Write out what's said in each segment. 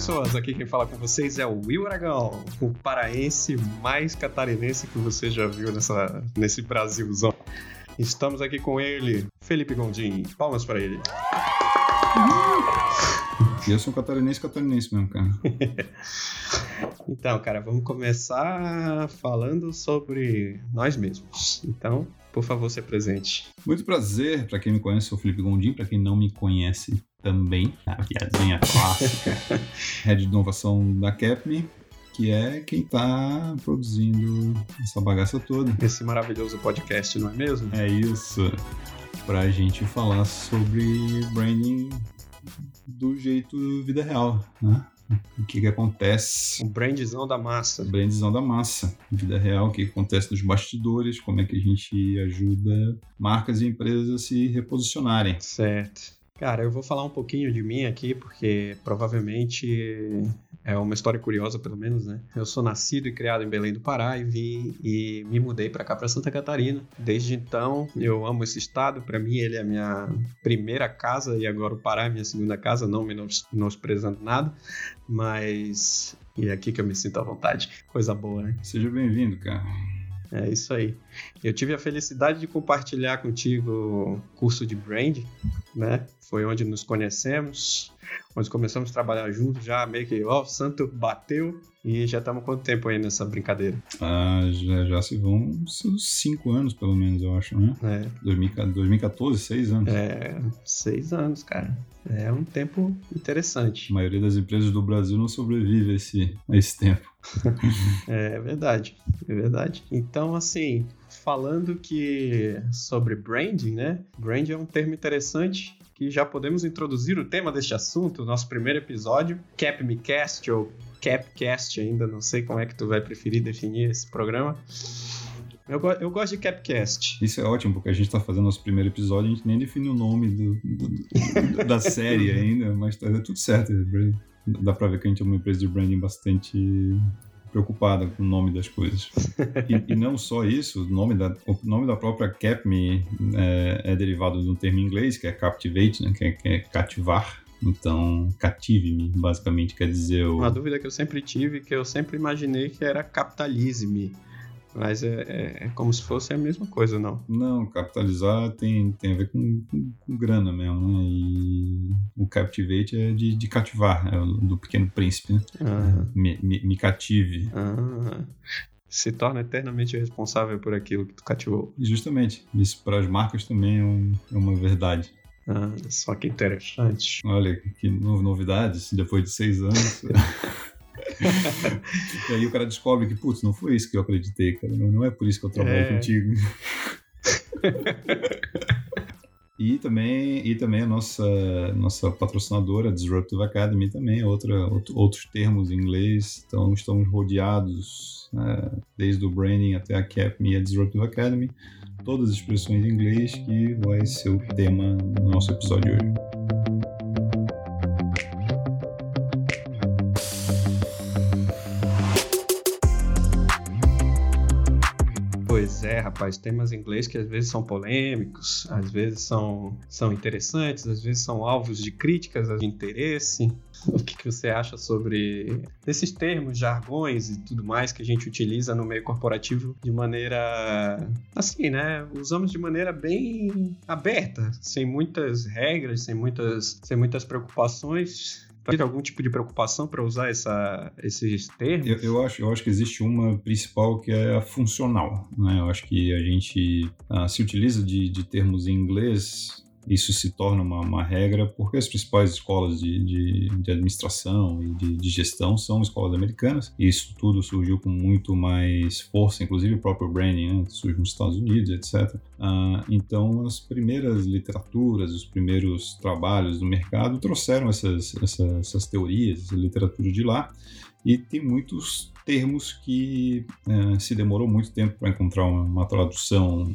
pessoas, aqui quem fala com vocês é o Will Aragão, o paraense mais catarinense que você já viu nessa, nesse Brasilzão. Estamos aqui com ele, Felipe Gondim. Palmas para ele. Eu sou catarinense, catarinense mesmo, cara. então, cara, vamos começar falando sobre nós mesmos. Então, por favor, se apresente. Muito prazer, para quem me conhece, sou o Felipe Gondim, para quem não me conhece também, a piadinha clássica, head de inovação da Capme, que é quem está produzindo essa bagaça toda. Esse maravilhoso podcast, não é mesmo? É isso. Para a gente falar sobre branding do jeito vida real, né? O que que acontece? O brandzão da massa. O brandzão da massa. Vida real, o que acontece nos bastidores, como é que a gente ajuda marcas e empresas a se reposicionarem. Certo. Cara, eu vou falar um pouquinho de mim aqui, porque provavelmente é uma história curiosa, pelo menos, né? Eu sou nascido e criado em Belém do Pará e vim e me mudei para cá, para Santa Catarina. Desde então, eu amo esse estado. Para mim, ele é a minha primeira casa e agora o Pará é minha segunda casa, não menosprezando nada, mas e é aqui que eu me sinto à vontade. Coisa boa, né? Seja bem-vindo, cara. É isso aí. Eu tive a felicidade de compartilhar contigo o curso de brand, né? Foi onde nos conhecemos, onde começamos a trabalhar juntos, já meio que, ó, o santo bateu e já estamos quanto tempo aí nessa brincadeira? Ah, já, já se vão cinco anos, pelo menos, eu acho, né? É. 2014, seis anos. É, seis anos, cara. É um tempo interessante. A maioria das empresas do Brasil não sobrevive a esse, a esse tempo. é verdade, é verdade. Então, assim, falando que sobre branding, né? Branding é um termo interessante que já podemos introduzir o tema deste assunto, nosso primeiro episódio, Cap Me Cast ou Capcast ainda, não sei como é que tu vai preferir definir esse programa. Eu, eu gosto de Capcast. Isso é ótimo, porque a gente está fazendo nosso primeiro episódio, a gente nem definiu o nome do, do, da série ainda, mas tá tudo certo. Dá para ver que a gente é uma empresa de branding bastante preocupada com o nome das coisas. E, e, não só isso, o nome da, o nome da própria CapMe é, é derivado de um termo em inglês, que é captivate, né, que, é, que é cativar. Então, cative-me, basicamente quer dizer... O... Uma dúvida que eu sempre tive, que eu sempre imaginei que era capitalisme. Mas é, é, é, como se fosse a mesma coisa, não? Não, capitalizar tem, tem a ver com, com, com grana mesmo, né? E o captivate é de, de cativar, é do pequeno príncipe, né? Ah. Me, me, me, cative. Ah. Se torna eternamente responsável por aquilo que tu cativou. Justamente. Isso para as marcas também é, um, é uma verdade. Ah, só que interessante. Olha, que novidades, depois de seis anos. e aí o cara descobre que, putz, não foi isso que eu acreditei, cara. Não, não é por isso que eu trabalho é... contigo. e também, e também a nossa, nossa patrocinadora, Disruptive Academy, também, outra, outro, outros termos em inglês. Então, estamos rodeados, né, desde o branding até a CAPME e a Disruptive Academy, todas as expressões em inglês, que vai ser o tema do nosso episódio de hoje. Rapaz, temas em inglês que às vezes são polêmicos, às vezes são, são interessantes, às vezes são alvos de críticas de interesse. O que, que você acha sobre esses termos, jargões e tudo mais que a gente utiliza no meio corporativo de maneira assim, né? Usamos de maneira bem aberta, sem muitas regras, sem muitas, sem muitas preocupações tem algum tipo de preocupação para usar essa, esses termos? Eu, eu, acho, eu acho que existe uma principal que é a funcional. Né? Eu acho que a gente uh, se utiliza de, de termos em inglês isso se torna uma, uma, regra porque as principais escolas de, de, de administração e de, de, gestão são escolas americanas e isso tudo surgiu com muito mais força, inclusive o próprio branding né, surge nos Estados Unidos, etc. Ah, então as primeiras literaturas, os primeiros trabalhos do mercado trouxeram essas, essas, essas teorias, essa literatura de lá e tem muitos termos que eh, se demorou muito tempo para encontrar uma, uma tradução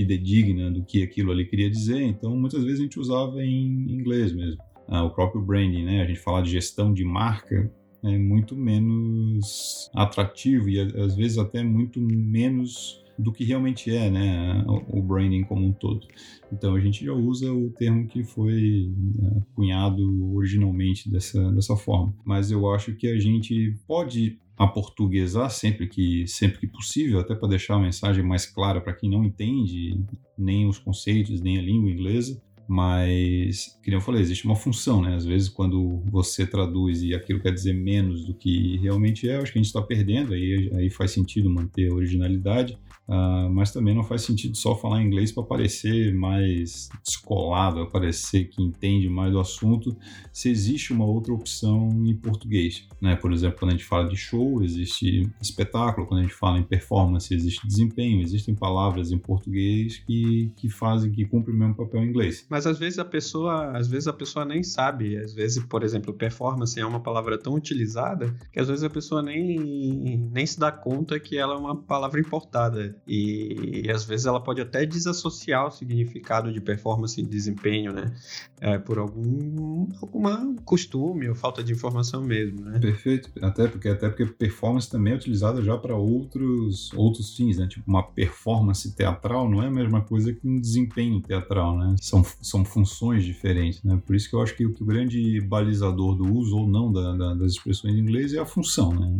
fidedigna do que aquilo ali queria dizer, então muitas vezes a gente usava em inglês mesmo. Ah, o próprio branding, né? A gente falar de gestão de marca é muito menos atrativo e às vezes até muito menos do que realmente é, né, o branding como um todo. Então a gente já usa o termo que foi né, cunhado originalmente dessa, dessa forma. Mas eu acho que a gente pode aportuguesar sempre que sempre que possível, até para deixar a mensagem mais clara para quem não entende nem os conceitos nem a língua inglesa. Mas, como eu falei, existe uma função, né? Às vezes, quando você traduz e aquilo quer dizer menos do que realmente é, acho que a gente está perdendo, aí, aí faz sentido manter a originalidade. Uh, mas também não faz sentido só falar inglês para parecer mais descolado, parecer que entende mais do assunto, se existe uma outra opção em português. Né? Por exemplo, quando a gente fala de show, existe espetáculo, quando a gente fala em performance, existe desempenho, existem palavras em português que, que fazem, que cumprem o mesmo papel em inglês. Mas às vezes a pessoa, às vezes a pessoa nem sabe, às vezes, por exemplo, performance é uma palavra tão utilizada que às vezes a pessoa nem, nem se dá conta que ela é uma palavra importada. E, e, às vezes ela pode até desassociar o significado de performance e desempenho, né? É, por algum alguma costume ou falta de informação mesmo, né? Perfeito. Até porque até porque performance também é utilizada já para outros outros fins, né? Tipo uma performance teatral não é a mesma coisa que um desempenho teatral, né? São, são funções diferentes, né? Por isso que eu acho que, que o grande balizador do uso ou não da, da, das expressões em inglês é a função, né?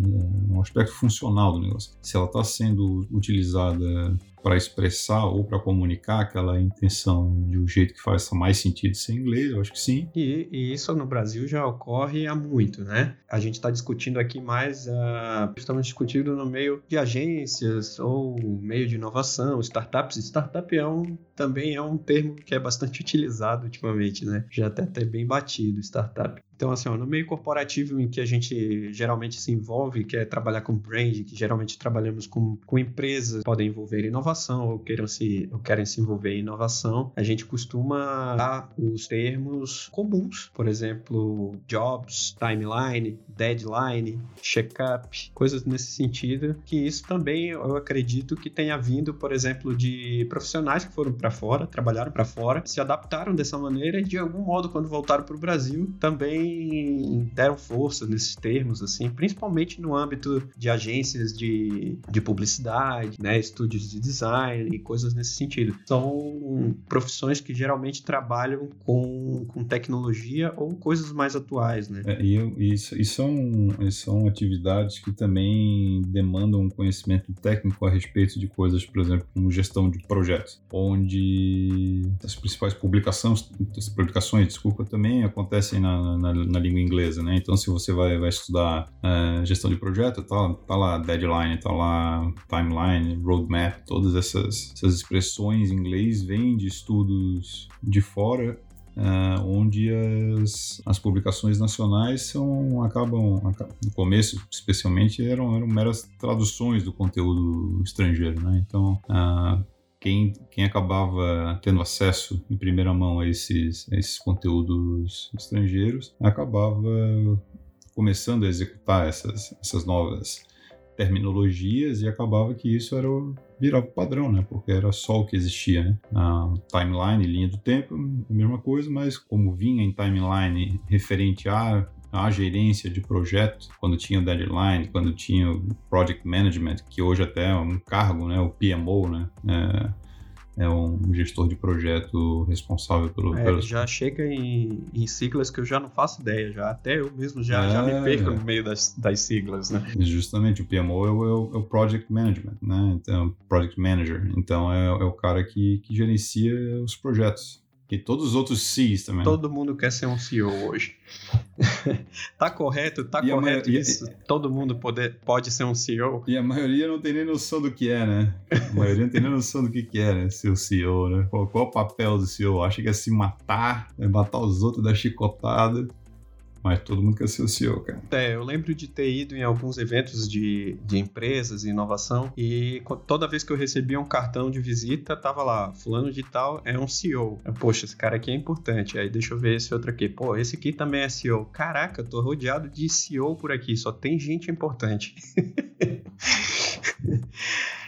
É um aspecto funcional do negócio. Se ela está sendo utilizada para expressar ou para comunicar aquela intenção de um jeito que faça mais sentido ser inglês, eu acho que sim. E, e, isso no Brasil já ocorre há muito, né? A gente está discutindo aqui mais, uh, estamos discutindo no meio de agências ou meio de inovação, startups. Startup é um, também é um termo que é bastante utilizado ultimamente, né? Já até até bem batido, startup. Então, assim, ó, no meio corporativo em que a gente geralmente se envolve, que é trabalhar com brand, que geralmente trabalhamos com, com empresas que podem envolver inovação ou, queiram se, ou querem se envolver em inovação, a gente costuma dar os termos comuns, por exemplo, jobs, timeline, deadline, check-up, coisas nesse sentido, que isso também eu acredito que tenha vindo, por exemplo, de profissionais que foram para fora, trabalharam para fora, se adaptaram dessa maneira e de algum modo, quando voltaram para o Brasil, também deram força nesses termos, assim, principalmente no âmbito de agências de, de publicidade, né, estúdios de design e coisas nesse sentido. São profissões que geralmente trabalham com, com tecnologia ou coisas mais atuais, né? É, e, e, e, são, e são atividades que também demandam um conhecimento técnico a respeito de coisas, por exemplo, como gestão de projetos, onde as principais publicações, as publicações, desculpa, também acontecem na, na na língua inglesa, né? Então, se você vai, vai estudar uh, gestão de projeto, tá, tá lá deadline, tá lá timeline, roadmap, todas essas, essas expressões em inglês vêm de estudos de fora Uh, onde as, as publicações nacionais são acabam, acabam, no começo especialmente eram, eram meras traduções do conteúdo estrangeiro né então uh, quem, quem acabava tendo acesso em primeira mão a esses, a esses conteúdos estrangeiros acabava começando a executar essas, essas novas terminologias e acabava que isso era o, virava padrão, né? Porque era só o que existia, né? Timeline, linha do tempo, a mesma coisa, mas como vinha em timeline referente a a gerência de projeto, quando tinha o deadline, quando tinha o project management, que hoje até é um cargo, né, o PMO, né, é, é um gestor de projeto responsável pelo... É, pelos... Já chega em, em, siglas que eu já não faço ideia, já até eu mesmo já, é, já me perco no meio das, das siglas, né. Justamente, o PMO é o, é o Project Management, né, então, Project Manager, então é, é o cara que, que gerencia os projetos. E todos os outros Cs também. Todo mundo quer ser um CEO hoje. tá correto? Tá e correto isso? Todo mundo poder, pode ser um CEO? E a maioria não tem nem noção do que é, né? A maioria não tem nem noção do que, que é, né? Ser o CEO, né? Qual, qual o papel do CEO? Acha que é se matar, é matar os outros, dar chicotada. Mas todo mundo o CEO, cara. É, eu lembro de ter ido em alguns eventos de, de empresas e inovação e toda vez que eu recebia um cartão de visita, tava lá, fulano de tal é um CEO. Eu, Poxa, esse cara aqui é importante. Aí deixa eu ver esse outro aqui. Pô, esse aqui também é CEO. Caraca, tô rodeado de CEO por aqui, só tem gente importante.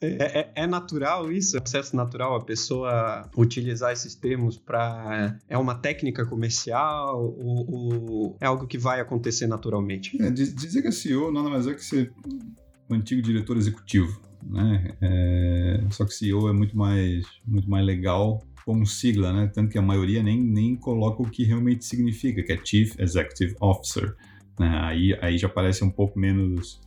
É, é, é, natural isso? É processo natural a pessoa utilizar esses termos para. É uma técnica comercial ou, ou, é algo que vai acontecer naturalmente? É, dizer que é CEO nada mais é que ser um antigo diretor executivo. né? É, só que CEO é muito mais, muito mais legal como sigla, né? Tanto que a maioria nem, nem coloca o que realmente significa, que é Chief Executive Officer. Né? Aí, aí já parece um pouco menos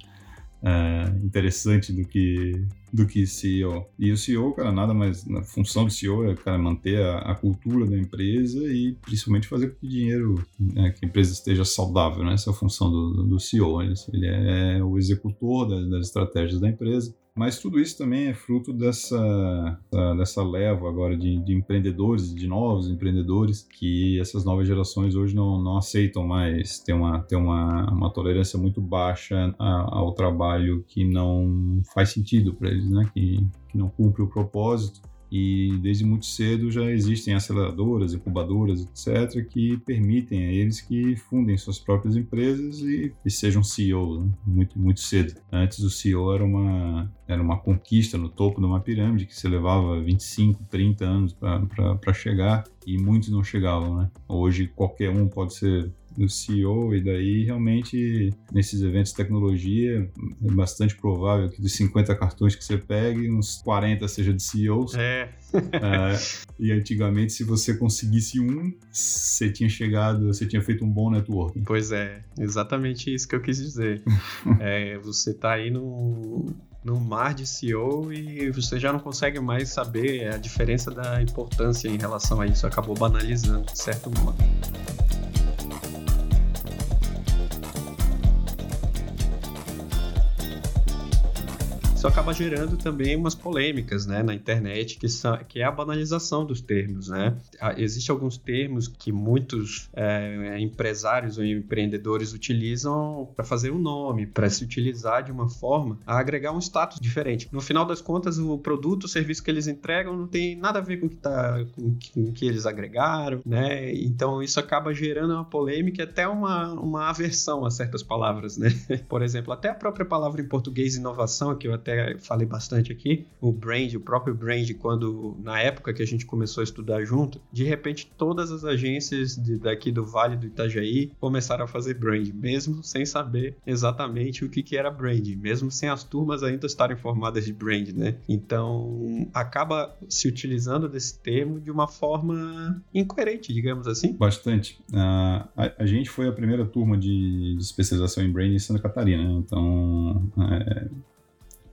uh, interessante do que do que CEO. E o CEO, cara, nada mais. A função do CEO é, cara, manter a, a cultura da empresa e principalmente fazer com que o dinheiro, né, que a empresa esteja saudável, né? Essa é a função do, do CEO. Ele, ele é o executor das, das estratégias da empresa mas tudo isso também é fruto dessa, dessa leva agora de, de empreendedores, de novos empreendedores, que essas novas gerações hoje não, não aceitam mais ter uma, ter uma, uma tolerância muito baixa ao trabalho que não faz sentido para eles, né? que, que não cumpre o propósito e desde muito cedo já existem aceleradoras, incubadoras, etc., que permitem a eles que fundem suas próprias empresas e, e sejam CEOs né? muito, muito cedo. Antes o CEO era uma, era uma conquista no topo de uma pirâmide que se levava 25, 30 anos para chegar e muitos não chegavam. Né? Hoje qualquer um pode ser do CEO, e daí realmente nesses eventos de tecnologia é bastante provável que dos 50 cartões que você pegue, uns 40 seja de CEOs. É. é. E antigamente, se você conseguisse um, você tinha chegado, você tinha feito um bom networking. Pois é, exatamente isso que eu quis dizer. é, você está aí no, no mar de CEO e você já não consegue mais saber a diferença da importância em relação a isso. Acabou banalizando, de certo modo. Isso acaba gerando também umas polêmicas né, na internet, que, são, que é a banalização dos termos. Né? Existem alguns termos que muitos é, empresários ou empreendedores utilizam para fazer um nome, para se utilizar de uma forma a agregar um status diferente. No final das contas, o produto, o serviço que eles entregam não tem nada a ver com o que, tá, com, com que eles agregaram, né? Então isso acaba gerando uma polêmica e até uma, uma aversão a certas palavras, né? Por exemplo, até a própria palavra em português inovação, que eu até até falei bastante aqui, o brand, o próprio brand, quando na época que a gente começou a estudar junto, de repente todas as agências de, daqui do Vale do Itajaí começaram a fazer brand, mesmo sem saber exatamente o que, que era brand, mesmo sem as turmas ainda estarem formadas de brand, né? Então acaba se utilizando desse termo de uma forma incoerente, digamos assim. Bastante. Uh, a, a, gente foi a primeira turma de, de especialização em brand em Santa Catarina, né? então é,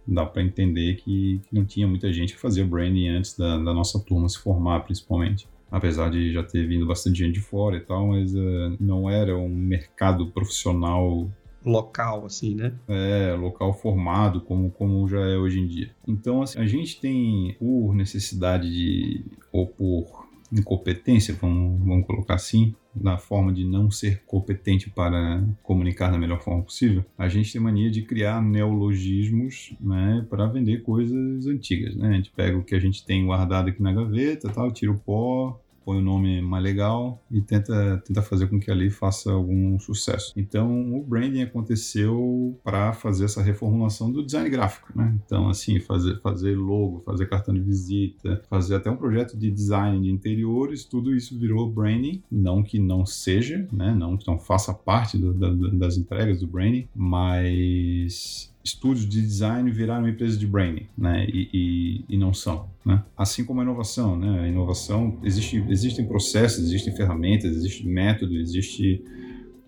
dá para entender que, que, não tinha muita gente que fazia branding antes da, da, nossa turma se formar, principalmente. Apesar de já ter vindo bastante gente de fora e tal, mas uh, não era um mercado profissional local, assim, né? É, local formado, como, como já é hoje em dia. Então, assim, a gente tem, por necessidade de, ou por incompetência, vamos, vamos colocar assim, na forma de não ser competente para comunicar da melhor forma possível, a gente tem mania de criar neologismos né, para vender coisas antigas. Né? A gente pega o que a gente tem guardado aqui na gaveta, tal, tira o pó, põe um nome mais legal e tenta, tenta fazer com que ali faça algum sucesso. Então, o branding aconteceu para fazer essa reformulação do design gráfico, né? Então, assim, fazer, fazer logo, fazer cartão de visita, fazer até um projeto de design de interiores, tudo isso virou branding. Não que não seja, né? Não que não faça parte do, da, das entregas do branding, mas estúdios de design viraram empresas de branding, né? E, e, e, não são, né? Assim como a inovação, né? A inovação existe, existem processos, existem ferramentas, existe método, existe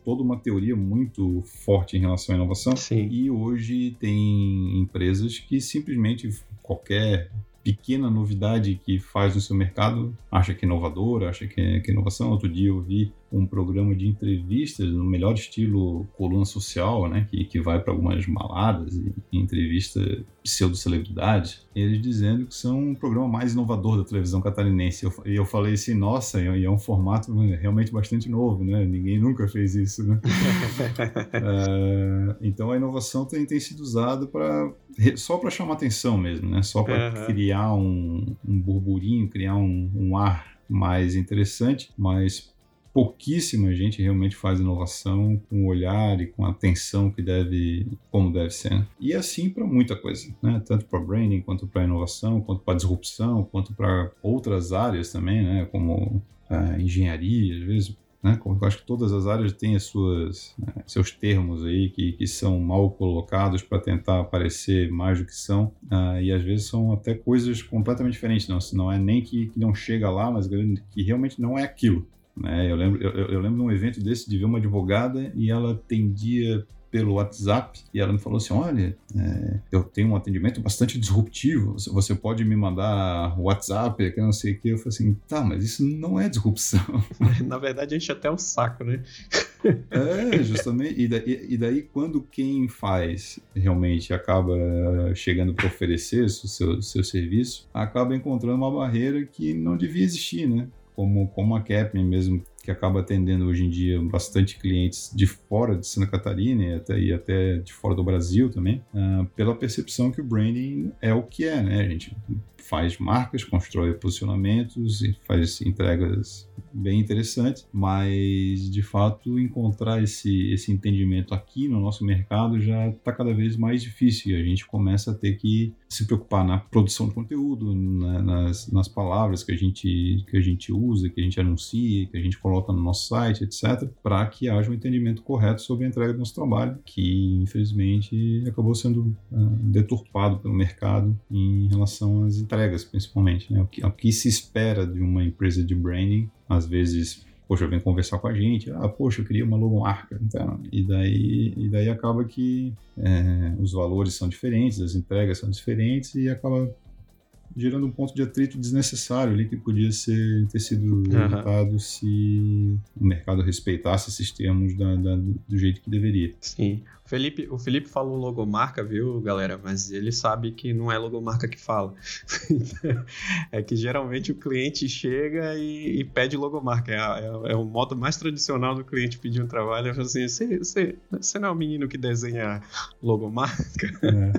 toda uma teoria muito forte em relação à inovação. Sim. E hoje tem empresas que simplesmente qualquer pequena novidade que faz no seu mercado acha que é inovadora, acha que é, que é inovação. Outro dia eu vi um programa de entrevistas no melhor estilo coluna social, né, que, que vai para algumas maladas e, e entrevista pseudo-celebridades, eles dizendo que são um programa mais inovador da televisão catarinense. Eu, e eu falei assim, nossa, e é um formato realmente bastante novo, né? Ninguém nunca fez isso, né? é, então a inovação tem, tem sido usada para só para chamar atenção mesmo, né? Só para uhum. criar um, um burburinho, criar um, um ar mais interessante, mas pouquíssima gente realmente faz inovação com o olhar e com a atenção que deve, como deve ser. E assim para muita coisa, né? Tanto para branding, quanto para inovação, quanto para disrupção, quanto para outras áreas também, né? Como a engenharia, às vezes né? Como eu acho que todas as áreas têm as suas, né, seus termos aí que, que são mal colocados para tentar parecer mais do que são, uh, e às vezes são até coisas completamente diferentes. Não, não é nem que, que não chega lá, mas que realmente não é aquilo. Né? Eu, lembro, eu, eu lembro de um evento desse de ver uma advogada e ela tendia pelo WhatsApp e ela me falou assim: Olha, é, eu tenho um atendimento bastante disruptivo, você pode me mandar WhatsApp, que não sei o que. Eu falei assim: Tá, mas isso não é disrupção. Na verdade, a gente até é um saco, né? é, justamente. E daí, e daí, quando quem faz realmente acaba chegando para oferecer o seu, seu serviço, acaba encontrando uma barreira que não devia existir, né? Como, como a Capmin mesmo que acaba atendendo hoje em dia bastante clientes de fora de Santa Catarina e até, e até de fora do Brasil também, uh, pela percepção que o branding é o que é, né? Gente faz marcas, constrói posicionamentos e faz entregas bem interessantes, mas de fato encontrar esse, esse entendimento aqui no nosso mercado já está cada vez mais difícil e a gente começa a ter que se preocupar na produção de conteúdo, na, nas, nas palavras que a, gente, que a gente usa, que a gente anuncia, que a gente coloca no nosso site, etc., para que haja um entendimento correto sobre a entrega do nosso trabalho, que infelizmente acabou sendo uh, deturpado pelo mercado em relação às entregas entregas, principalmente. Né? O, que, o que se espera de uma empresa de branding, às vezes poxa, vem conversar com a gente, ah, poxa, eu queria uma logomarca, então, e daí, e daí acaba que é, os valores são diferentes, as entregas são diferentes e acaba gerando um ponto de atrito desnecessário ali que podia ser, ter sido evitado se o mercado respeitasse esses termos da, da, do jeito que deveria. Sim. Felipe, o Felipe falou logomarca, viu, galera? Mas ele sabe que não é logomarca que fala. é que geralmente o cliente chega e, e pede logomarca. É, é, é, o modo mais tradicional do cliente pedir um trabalho. É assim: você, não é o menino que desenha logomarca? É.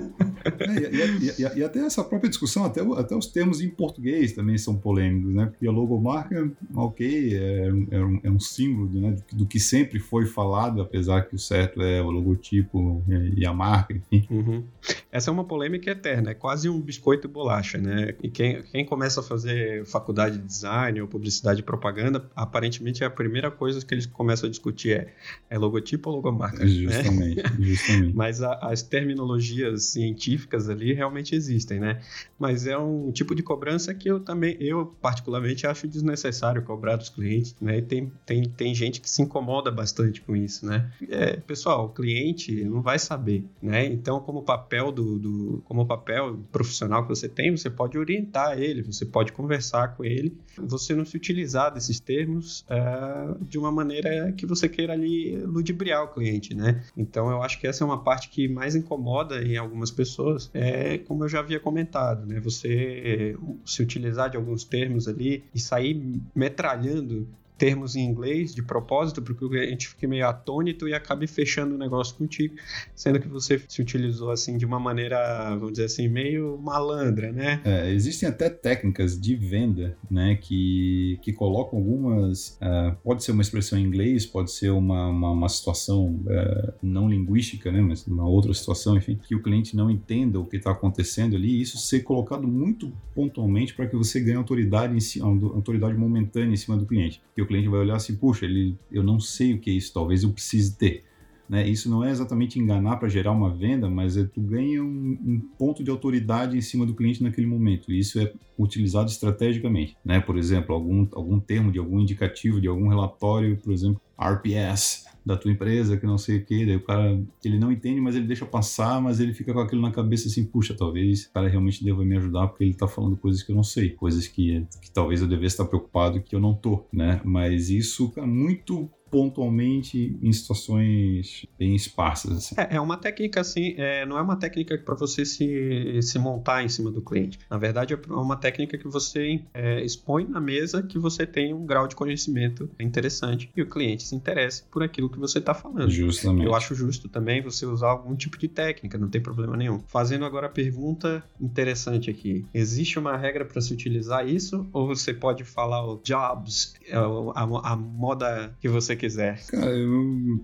é e, e, e, até essa própria discussão, até, até os termos em português também são polêmicos, né? Porque a logomarca, ok, é, é, um, é um símbolo né, do que sempre foi falado, apesar que o certo é o logotipo tipo e a marca, enfim. Uhum. Essa é uma polêmica eterna, é quase um biscoito e bolacha, né? E quem, quem começa a fazer faculdade de design ou publicidade e propaganda, aparentemente é a primeira coisa que eles começam a discutir é, é logotipo ou logomarca. Justamente, né? justamente. Mas a, as terminologias científicas ali realmente existem, né? Mas é um tipo de cobrança que eu também, eu particularmente acho desnecessário cobrar dos clientes, né? E tem, tem, tem gente que se incomoda bastante com isso, né? É, pessoal, o cliente ele não vai saber, né? Então, como papel do, do, como papel profissional que você tem, você pode orientar ele, você pode conversar com ele, você não se utilizar desses termos é, de uma maneira que você queira ali ludibriar o cliente, né? Então, eu acho que essa é uma parte que mais incomoda em algumas pessoas, é como eu já havia comentado, né? Você se utilizar de alguns termos ali e sair metralhando termos em inglês de propósito, porque o cliente fique meio atônito e acabe fechando o negócio contigo, sendo que você se utilizou assim de uma maneira, vamos dizer assim, meio malandra, né? É, existem até técnicas de venda, né, que, que colocam algumas, uh, pode ser uma expressão em inglês, pode ser uma, uma, uma situação uh, não linguística, né, mas uma outra situação, enfim, que o cliente não entenda o que está acontecendo ali, e isso ser colocado muito pontualmente para que você ganhe autoridade, em si, autoridade momentânea em cima do cliente. Porque o cliente vai olhar assim, puxa, ele, eu não sei o que é isso, talvez eu precise ter. Né? Isso não é exatamente enganar para gerar uma venda, mas é tu ganha um, um, ponto de autoridade em cima do cliente naquele momento. Isso é utilizado estrategicamente. Né? Por exemplo, algum, algum termo de algum indicativo, de algum relatório, por exemplo, RPS da tua empresa, que não sei o que, daí o cara, ele não entende, mas ele deixa passar, mas ele fica com aquilo na cabeça assim, puxa, talvez o cara realmente deva me ajudar porque ele tá falando coisas que eu não sei, coisas que, que talvez eu devesse estar preocupado que eu não tô, né? Mas isso é muito pontualmente em situações bem esparsas. Assim. É, é, uma técnica assim, é, não é uma técnica para você se, se montar em cima do cliente. Na verdade, é uma técnica que você é, expõe na mesa que você tem um grau de conhecimento interessante e o cliente se interessa por aquilo que você está falando. Justamente. Eu acho justo também você usar algum tipo de técnica, não tem problema nenhum. Fazendo agora a pergunta interessante aqui: existe uma regra para se utilizar isso ou você pode falar o jobs, a, é, a, a moda que você quiser. Cara, eu.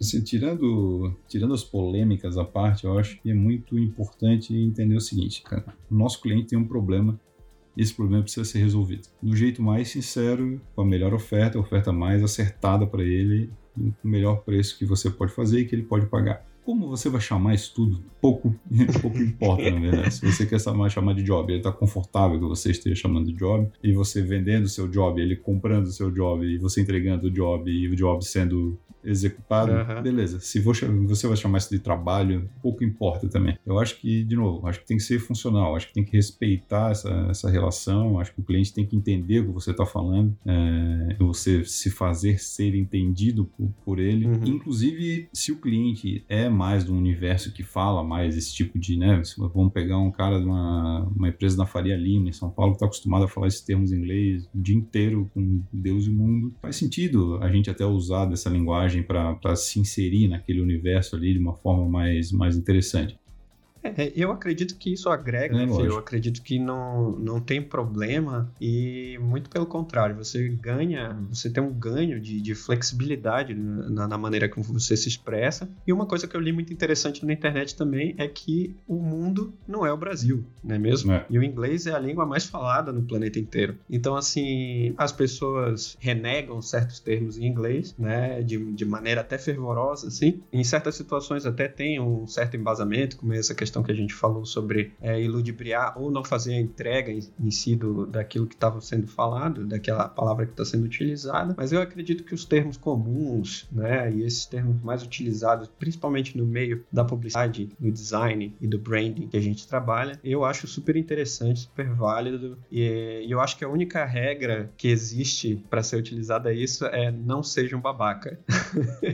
Assim, tirando, tirando as polêmicas à parte, eu acho que é muito importante entender o seguinte, cara. O nosso cliente tem um problema esse problema precisa ser resolvido. Do jeito mais sincero, com a melhor oferta, a oferta mais acertada para ele, o melhor preço que você pode fazer e que ele pode pagar. Como você vai chamar isso tudo? Pouco, pouco importa, na verdade. Se você quer chamar, chamar de job, ele está confortável que você esteja chamando de job, e você vendendo o seu job, ele comprando o seu job, e você entregando o job, e o job sendo executado, uhum. beleza. Se você vai chamar isso de trabalho, pouco importa também. Eu acho que, de novo, acho que tem que ser funcional, acho que tem que respeitar essa, essa relação, acho que o cliente tem que entender o que você está falando, é, você se fazer ser entendido por, por ele. Uhum. Inclusive, se o cliente é mais do universo que fala mais esse tipo de, né, vamos pegar um cara de uma, uma empresa da Faria Lima, em São Paulo, que está acostumado a falar esses termos em inglês o dia inteiro com Deus e o mundo, faz sentido a gente até usar dessa linguagem para se inserir naquele universo ali de uma forma mais, mais interessante. É, eu acredito que isso agrega, é, eu acredito que não, não tem problema e muito pelo contrário, você ganha, você tem um ganho de, de flexibilidade na, na, maneira como você se expressa. E uma coisa que eu li muito interessante na internet também é que o mundo não é o Brasil, não é mesmo? É. E o inglês é a língua mais falada no planeta inteiro. Então, assim, as pessoas renegam certos termos em inglês, né, de, de maneira até fervorosa, assim. Em certas situações até tem um certo embasamento, como essa questão questão que a gente falou sobre é, iludibriar ou não fazer a entrega em, em si do, daquilo que estava sendo falado, daquela palavra que está sendo utilizada, mas eu acredito que os termos comuns, né, e esses termos mais utilizados, principalmente no meio da publicidade, do design e do branding que a gente trabalha, eu acho super interessante, super válido, e, e eu acho que a única regra que existe para ser utilizada isso é não seja um babaca.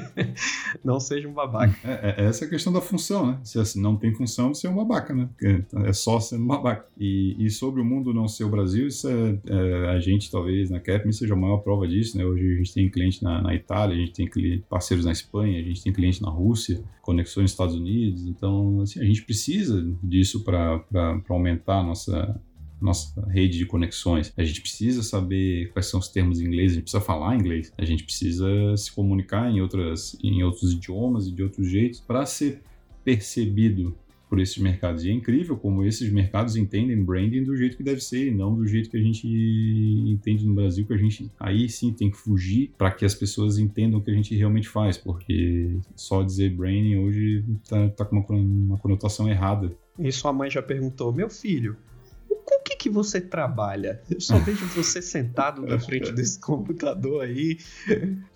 não seja um babaca. É, é, essa é a questão da função, né? Se assim, não tem função, ser um babaca, né? Porque é só sendo babaca. E, e sobre o mundo não ser o Brasil, isso é, é a gente talvez na Capmi seja a maior prova disso, né? Hoje a gente tem cliente na, na Itália, a gente tem parceiros na Espanha, a gente tem cliente na Rússia, conexões nos Estados Unidos. Então, assim, a gente precisa disso para aumentar a nossa nossa rede de conexões. A gente precisa saber quais são os termos em inglês, a gente precisa falar inglês, a gente precisa se comunicar em, outras, em outros idiomas e de outros jeitos para ser percebido por esses mercados. E é incrível como esses mercados entendem branding do jeito que deve ser, e não do jeito que a gente entende no Brasil, que a gente aí sim tem que fugir para que as pessoas entendam o que a gente realmente faz, porque só dizer branding hoje está tá com uma, uma conotação errada. E sua mãe já perguntou, meu filho, que, você trabalha? Eu só vejo você sentado na frente desse computador aí.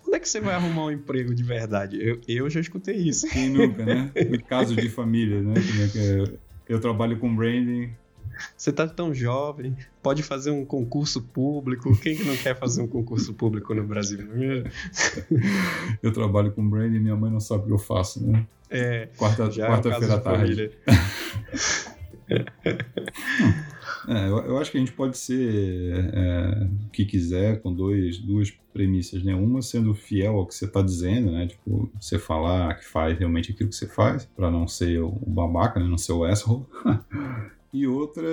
Quando é que você vai arrumar um emprego de verdade? Eu, eu já escutei isso. Quem nunca, né? No caso de família, né? É eu trabalho com branding. Você tá tão jovem, pode fazer um concurso público. Quem que não quer fazer um concurso público no Brasil? eu trabalho com branding e minha mãe não sabe o que eu faço, né? É. Quarta-feira quarta à tarde. É, eu, eu, acho que a gente pode ser é, o que quiser com dois, duas premissas, né? Uma sendo fiel ao que você está dizendo, né? Tipo, você falar que faz realmente aquilo que você faz, para não ser o babaca, né? Não ser o asshole. e outra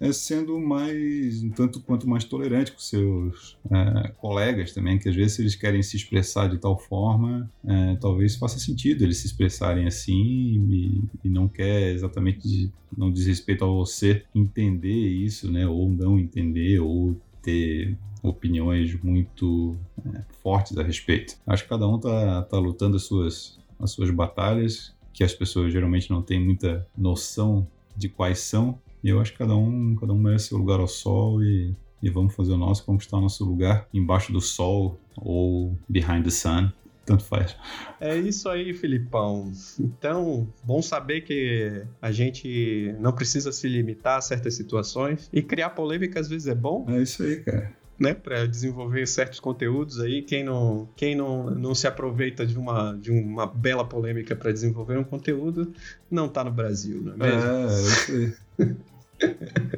é sendo mais, um tanto quanto mais tolerante com seus é, colegas também, que às vezes eles querem se expressar de tal forma, é, talvez faça sentido eles se expressarem assim e, e não quer exatamente, não diz respeito a você entender isso, né, ou não entender, ou ter opiniões muito é, fortes a respeito. Acho que cada um tá, tá lutando as suas, as suas batalhas, que as pessoas geralmente não têm muita noção de quais são. E eu acho que cada um, cada um merece seu lugar ao sol e, e vamos fazer o nosso, conquistar o nosso lugar embaixo do sol ou behind the sun. Tanto faz. É isso aí, Filipão. Então, bom saber que a gente não precisa se limitar a certas situações e criar polêmica às vezes é bom. É isso aí, cara né, para desenvolver certos conteúdos aí. Quem não, quem não, não se aproveita de uma, de uma bela polêmica para desenvolver um conteúdo, não está no Brasil, não é mesmo? É, é isso aí.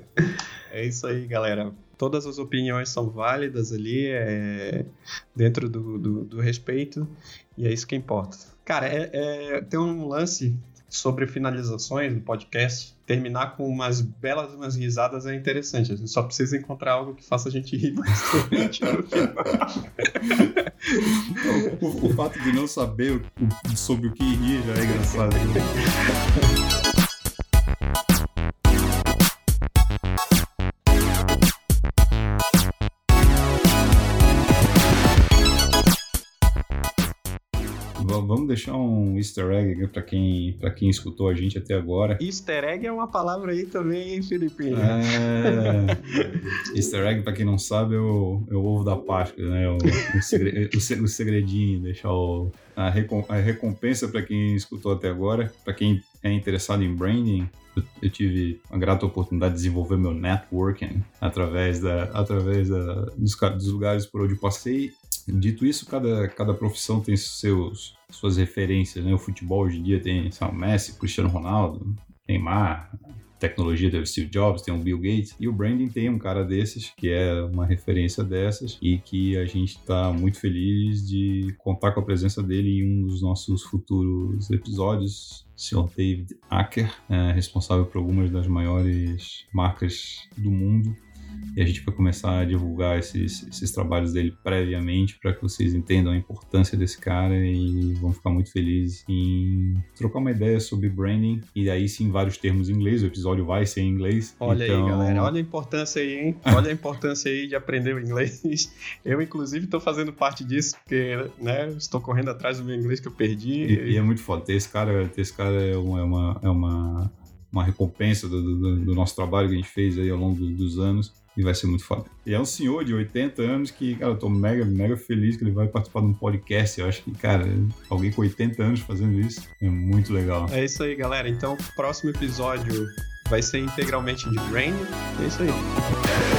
é isso aí, galera. Todas as opiniões são válidas ali, é, dentro do, do, do respeito, e é isso que importa. Cara, é, é, tem um lance sobre finalizações do podcast, terminar com umas belas umas risadas é interessante. A gente só precisa encontrar algo que faça a gente rir bastante no final. o, o, fato de não saber o, sobre o que rir já é engraçado. vamos deixar um easter egg para quem, quem escutou a gente até agora. Easter egg é uma palavra aí também, hein, Felipe? É... easter egg, para quem não sabe, é o, é o ovo da Páscoa, né? O, o, segre... o segredinho, deixar o, a, recom... a recompensa para quem escutou até agora, para quem é interessado em branding, eu tive a grata oportunidade de desenvolver meu networking através, da, através da, dos, dos lugares por onde passei. Dito isso, cada, cada profissão tem seus, suas referências. Né? O futebol hoje em dia tem sabe, Messi, Cristiano Ronaldo, Neymar, tecnologia teve Steve Jobs, tem o Bill Gates, e o branding tem um cara desses, que é uma referência dessas, e que a gente está muito feliz de contar com a presença dele em um dos nossos futuros episódios. Sr. David Acker, é responsável por algumas das maiores marcas do mundo e a gente vai começar a divulgar esses, esses trabalhos dele previamente para que vocês entendam a importância desse cara e vão ficar muito felizes em trocar uma ideia sobre branding e aí sim vários termos em inglês, o episódio vai ser em inglês. Olha então... aí, galera, olha a importância aí, hein? Olha a importância aí de aprender o inglês. Eu, inclusive, estou fazendo parte disso, porque, né, estou correndo atrás do meu inglês que eu perdi. E, e é muito foda. Ter esse cara, ter esse cara é uma, é uma, é uma, uma recompensa do, do, do, nosso trabalho que a gente fez aí ao longo dos anos e vai ser muito foda. E é um senhor de 80 anos que, cara, eu tô mega, mega feliz que ele vai participar de um podcast. Eu acho que, cara, alguém com 80 anos fazendo isso é muito legal. É isso aí, galera. Então, próximo episódio vai ser integralmente de Brain. É isso aí.